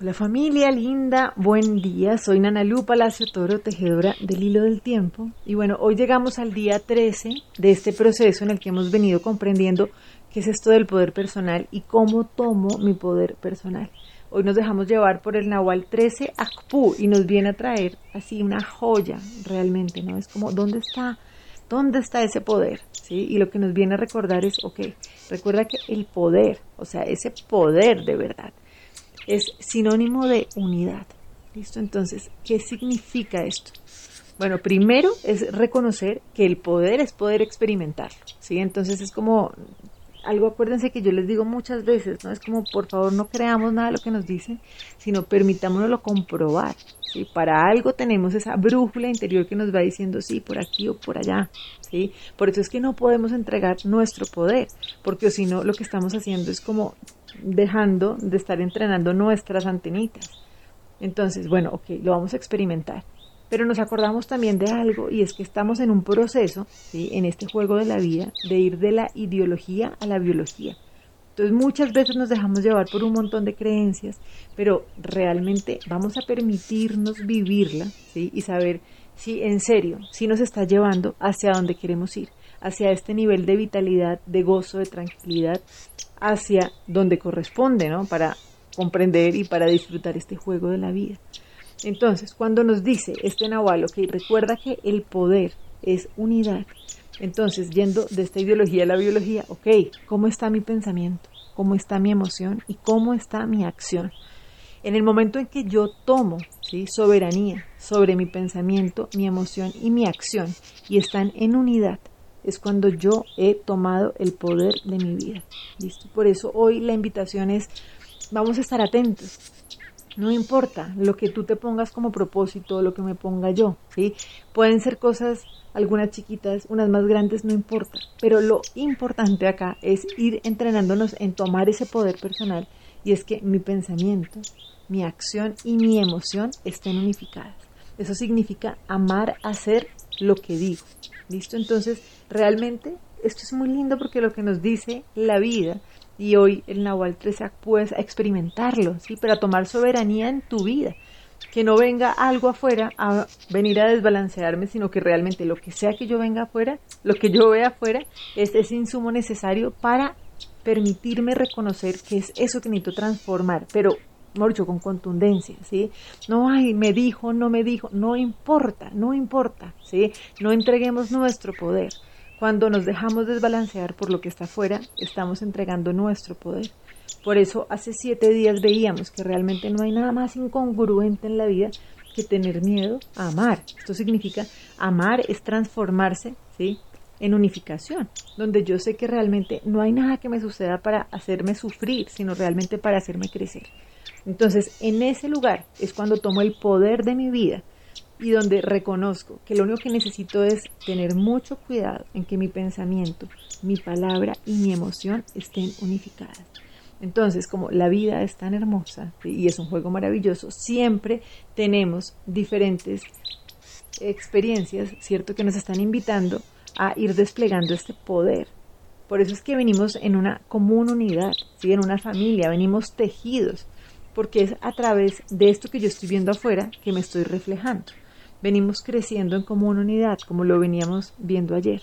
Hola familia linda, buen día. Soy Nanalu Palacio Toro, tejedora del hilo del tiempo. Y bueno, hoy llegamos al día 13 de este proceso en el que hemos venido comprendiendo qué es esto del poder personal y cómo tomo mi poder personal. Hoy nos dejamos llevar por el Nahual 13 Akpu y nos viene a traer así una joya realmente, ¿no? Es como, ¿dónde está? ¿Dónde está ese poder? ¿Sí? Y lo que nos viene a recordar es, ok, recuerda que el poder, o sea, ese poder de verdad, es sinónimo de unidad. ¿Listo? Entonces, ¿qué significa esto? Bueno, primero es reconocer que el poder es poder experimentarlo, ¿sí? Entonces es como algo, acuérdense que yo les digo muchas veces, ¿no? Es como, por favor, no creamos nada de lo que nos dicen, sino permitámonoslo comprobar, ¿sí? Para algo tenemos esa brújula interior que nos va diciendo, sí, por aquí o por allá, ¿sí? Por eso es que no podemos entregar nuestro poder, porque si no, lo que estamos haciendo es como dejando de estar entrenando nuestras antenitas. Entonces, bueno, ok, lo vamos a experimentar. Pero nos acordamos también de algo y es que estamos en un proceso, en este juego de la vida, de ir de la ideología a la biología. Entonces muchas veces nos dejamos llevar por un montón de creencias, pero realmente vamos a permitirnos vivirla y saber si en serio, si nos está llevando hacia donde queremos ir, hacia este nivel de vitalidad, de gozo, de tranquilidad, hacia donde corresponde, ¿no? Para comprender y para disfrutar este juego de la vida. Entonces, cuando nos dice este Nahual, que recuerda que el poder es unidad. Entonces, yendo de esta ideología a la biología, ok, ¿cómo está mi pensamiento? ¿Cómo está mi emoción? ¿Y cómo está mi acción? En el momento en que yo tomo ¿sí? soberanía sobre mi pensamiento, mi emoción y mi acción y están en unidad, es cuando yo he tomado el poder de mi vida. ¿Listo? Por eso hoy la invitación es, vamos a estar atentos. No importa lo que tú te pongas como propósito, lo que me ponga yo, ¿sí? Pueden ser cosas, algunas chiquitas, unas más grandes, no importa. Pero lo importante acá es ir entrenándonos en tomar ese poder personal y es que mi pensamiento, mi acción y mi emoción estén unificadas. Eso significa amar, hacer lo que digo. ¿Listo? Entonces, realmente esto es muy lindo porque lo que nos dice la vida y hoy el Nahual 13 puedes experimentarlo, ¿sí? Para tomar soberanía en tu vida. Que no venga algo afuera a venir a desbalancearme, sino que realmente lo que sea que yo venga afuera, lo que yo vea afuera, es ese insumo necesario para permitirme reconocer que es eso que necesito transformar, pero mucho con contundencia, ¿sí? No, ay, me dijo, no me dijo, no importa, no importa, ¿sí? No entreguemos nuestro poder. Cuando nos dejamos desbalancear por lo que está afuera, estamos entregando nuestro poder. Por eso hace siete días veíamos que realmente no hay nada más incongruente en la vida que tener miedo a amar. Esto significa amar es transformarse, ¿sí? En unificación, donde yo sé que realmente no hay nada que me suceda para hacerme sufrir, sino realmente para hacerme crecer. Entonces, en ese lugar es cuando tomo el poder de mi vida y donde reconozco que lo único que necesito es tener mucho cuidado en que mi pensamiento, mi palabra y mi emoción estén unificadas. Entonces, como la vida es tan hermosa y es un juego maravilloso, siempre tenemos diferentes experiencias, ¿cierto? Que nos están invitando a ir desplegando este poder. Por eso es que venimos en una común unidad, ¿sí? en una familia, venimos tejidos, porque es a través de esto que yo estoy viendo afuera que me estoy reflejando venimos creciendo en común unidad, como lo veníamos viendo ayer.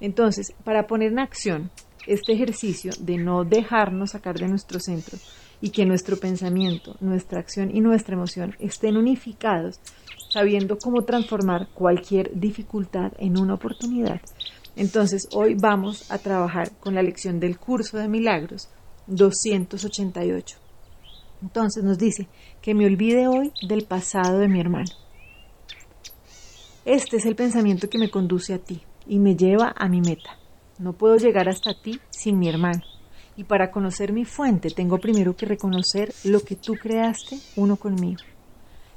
Entonces, para poner en acción este ejercicio de no dejarnos sacar de nuestro centro y que nuestro pensamiento, nuestra acción y nuestra emoción estén unificados, sabiendo cómo transformar cualquier dificultad en una oportunidad. Entonces, hoy vamos a trabajar con la lección del curso de milagros 288. Entonces nos dice que me olvide hoy del pasado de mi hermano este es el pensamiento que me conduce a ti y me lleva a mi meta. No puedo llegar hasta ti sin mi hermano. Y para conocer mi fuente tengo primero que reconocer lo que tú creaste uno conmigo.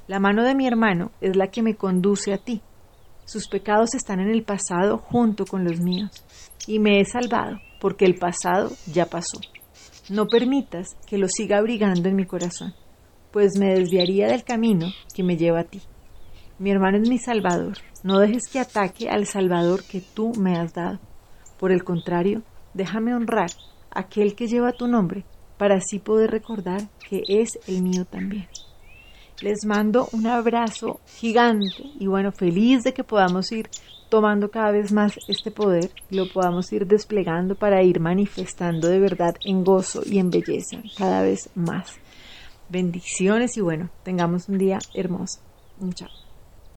La mano de mi hermano es la que me conduce a ti. Sus pecados están en el pasado junto con los míos. Y me he salvado porque el pasado ya pasó. No permitas que lo siga abrigando en mi corazón, pues me desviaría del camino que me lleva a ti. Mi hermano es mi Salvador. No dejes que ataque al Salvador que tú me has dado. Por el contrario, déjame honrar a aquel que lleva tu nombre para así poder recordar que es el mío también. Les mando un abrazo gigante y bueno, feliz de que podamos ir tomando cada vez más este poder y lo podamos ir desplegando para ir manifestando de verdad en gozo y en belleza cada vez más. Bendiciones y bueno, tengamos un día hermoso. Chao.